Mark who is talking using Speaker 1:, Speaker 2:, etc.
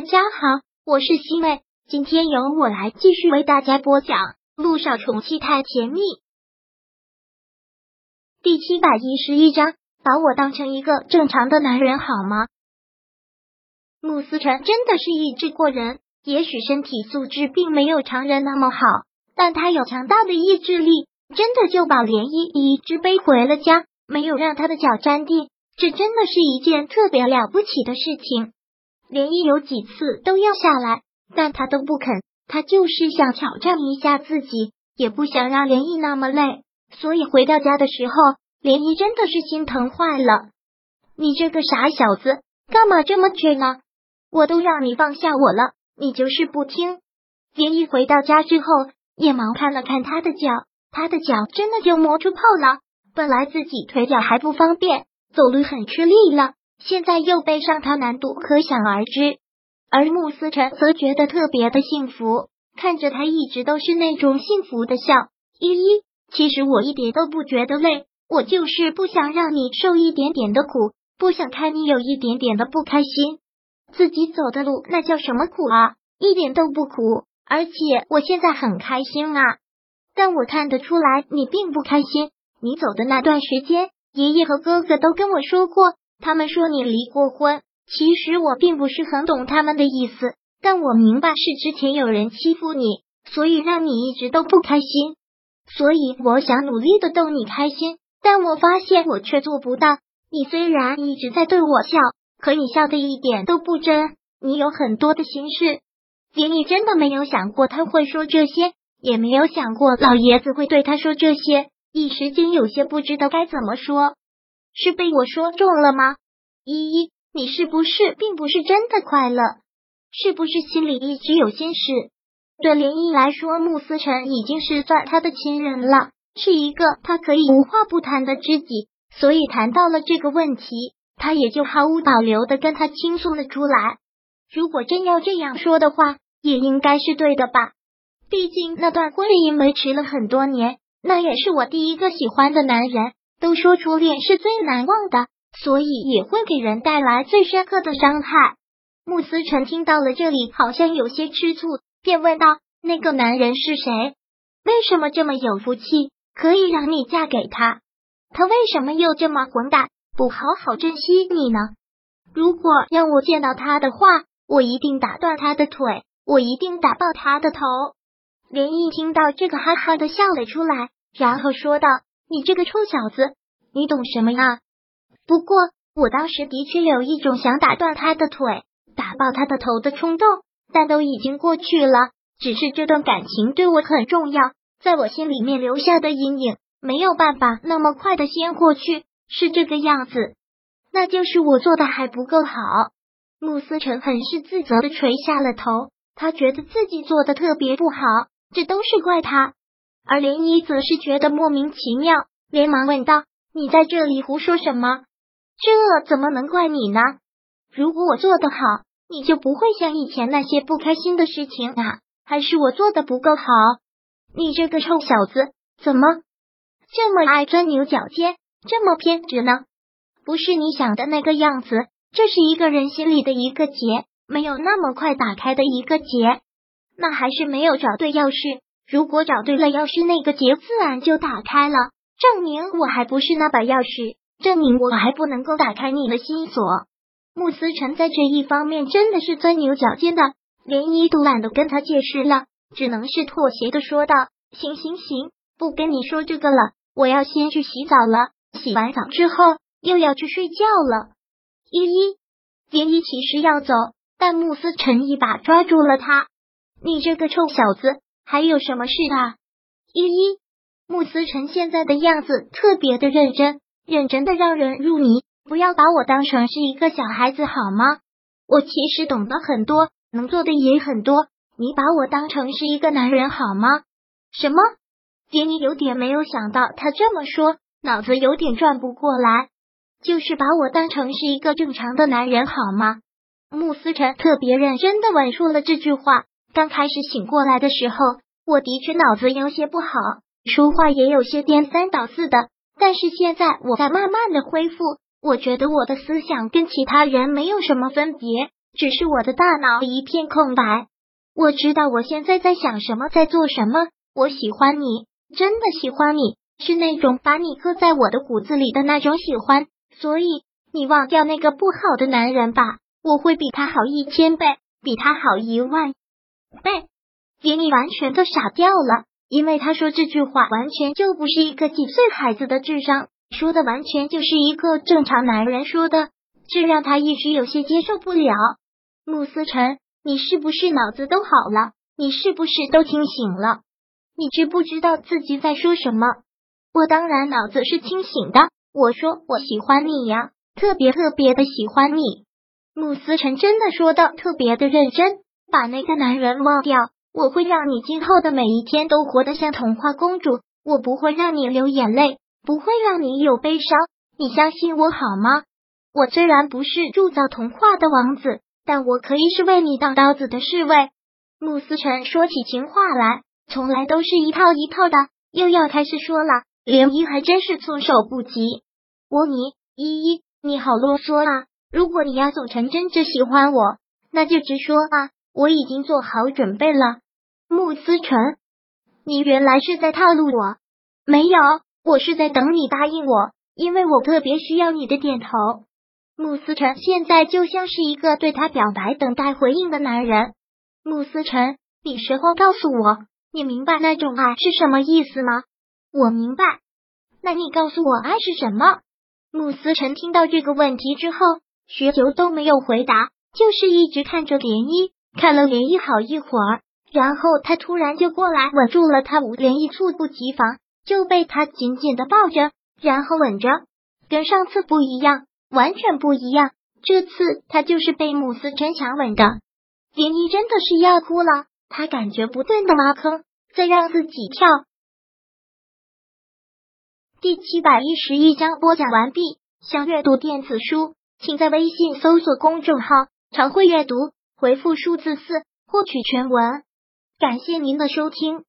Speaker 1: 大家好，我是西妹，今天由我来继续为大家播讲《路上宠妻太甜蜜》第七百一十一章。把我当成一个正常的男人好吗？穆思辰真的是意志过人，也许身体素质并没有常人那么好，但他有强大的意志力，真的就把涟漪一只背回了家，没有让他的脚沾地，这真的是一件特别了不起的事情。涟漪有几次都要下来，但他都不肯，他就是想挑战一下自己，也不想让连毅那么累，所以回到家的时候。连毅真的是心疼坏了，你这个傻小子，干嘛这么倔呢？我都让你放下我了，你就是不听。连毅回到家之后，也忙看了看他的脚，他的脚真的就磨出泡了。本来自己腿脚还不方便，走路很吃力了，现在又背上他难度可想而知。而穆思辰则觉得特别的幸福，看着他一直都是那种幸福的笑。依依，其实我一点都不觉得累。我就是不想让你受一点点的苦，不想看你有一点点的不开心。自己走的路那叫什么苦啊？一点都不苦，而且我现在很开心啊。但我看得出来你并不开心。你走的那段时间，爷爷和哥哥都跟我说过，他们说你离过婚。其实我并不是很懂他们的意思，但我明白是之前有人欺负你，所以让你一直都不开心。所以我想努力的逗你开心。但我发现我却做不到。你虽然一直在对我笑，可你笑的一点都不真。你有很多的心事，连你真的没有想过他会说这些，也没有想过老爷子会对他说这些。一时间有些不知道该怎么说，是被我说中了吗？依依，你是不是并不是真的快乐？是不是心里一直有心事？对林毅来说，穆思辰已经是算他的亲人了。是一个他可以无话不谈的知己，所以谈到了这个问题，他也就毫无保留的跟他倾诉了出来。如果真要这样说的话，也应该是对的吧？毕竟那段婚姻维持了很多年，那也是我第一个喜欢的男人。都说初恋是最难忘的，所以也会给人带来最深刻的伤害。穆思成听到了这里，好像有些吃醋，便问道：“那个男人是谁？为什么这么有福气？”可以让你嫁给他，他为什么又这么混蛋，不好好珍惜你呢？如果让我见到他的话，我一定打断他的腿，我一定打爆他的头。连毅听到这个，哈哈的笑了出来，然后说道：“你这个臭小子，你懂什么呀？不过我当时的确有一种想打断他的腿、打爆他的头的冲动，但都已经过去了。只是这段感情对我很重要。”在我心里面留下的阴影没有办法那么快的先过去，是这个样子，那就是我做的还不够好。穆思成很是自责的垂下了头，他觉得自己做的特别不好，这都是怪他。而涟漪则是觉得莫名其妙，连忙问道：“你在这里胡说什么？这怎么能怪你呢？如果我做的好，你就不会像以前那些不开心的事情啊？还是我做的不够好？”你这个臭小子，怎么这么爱钻牛角尖，这么偏执呢？不是你想的那个样子，这是一个人心里的一个结，没有那么快打开的一个结。那还是没有找对钥匙，如果找对了钥匙，那个结自然就打开了，证明我还不是那把钥匙，证明我还不能够打开你的心锁。穆思成在这一方面真的是钻牛角尖的，连一都懒得跟他解释了。只能是妥协的说道：“行行行，不跟你说这个了，我要先去洗澡了。洗完澡之后又要去睡觉了。”依依，涟漪其实要走，但慕斯辰一把抓住了他：“你这个臭小子，还有什么事啊？”依依，慕思辰现在的样子特别的认真，认真的让人入迷。不要把我当成是一个小孩子好吗？我其实懂得很多，能做的也很多。你把我当成是一个男人好吗？什么？杰尼有点没有想到他这么说，脑子有点转不过来。就是把我当成是一个正常的男人好吗？穆思辰特别认真的问出了这句话。刚开始醒过来的时候，我的确脑子有些不好，说话也有些颠三倒四的。但是现在我在慢慢的恢复，我觉得我的思想跟其他人没有什么分别，只是我的大脑一片空白。我知道我现在在想什么，在做什么。我喜欢你，真的喜欢你，是那种把你刻在我的骨子里的那种喜欢。所以你忘掉那个不好的男人吧，我会比他好一千倍，比他好一万倍。连你完全都傻掉了，因为他说这句话完全就不是一个几岁孩子的智商，说的完全就是一个正常男人说的，这让他一时有些接受不了。穆思辰，你是不是脑子都好了？你是不是都清醒了？你知不知道自己在说什么？我当然脑子是清醒的。我说我喜欢你呀，特别特别的喜欢你。穆思辰真的说的特别的认真，把那个男人忘掉。我会让你今后的每一天都活得像童话公主，我不会让你流眼泪，不会让你有悲伤，你相信我好吗？我虽然不是铸造童话的王子，但我可以是为你挡刀子的侍卫。穆思辰说起情话来，从来都是一套一套的，又要开始说了。涟漪还真是措手不及。我你依依，你好啰嗦啊！如果你要总成真着喜欢我，那就直说啊。我已经做好准备了，穆思辰，你原来是在套路我？没有，我是在等你答应我，因为我特别需要你的点头。穆思辰现在就像是一个对他表白、等待回应的男人。穆思辰，你实话告诉我，你明白那种爱是什么意思吗？我明白。那你告诉我爱是什么？穆思辰听到这个问题之后，许久都没有回答，就是一直看着涟漪。看了涟漪好一会儿，然后他突然就过来稳住了他，涟漪猝不及防就被他紧紧的抱着，然后吻着，跟上次不一样，完全不一样。这次他就是被穆思辰强吻的，涟漪真的是要哭了，他感觉不断的挖坑，再让自己跳。第七百一十一章播讲完毕。想阅读电子书，请在微信搜索公众号“常会阅读”。回复数字四获取全文，感谢您的收听。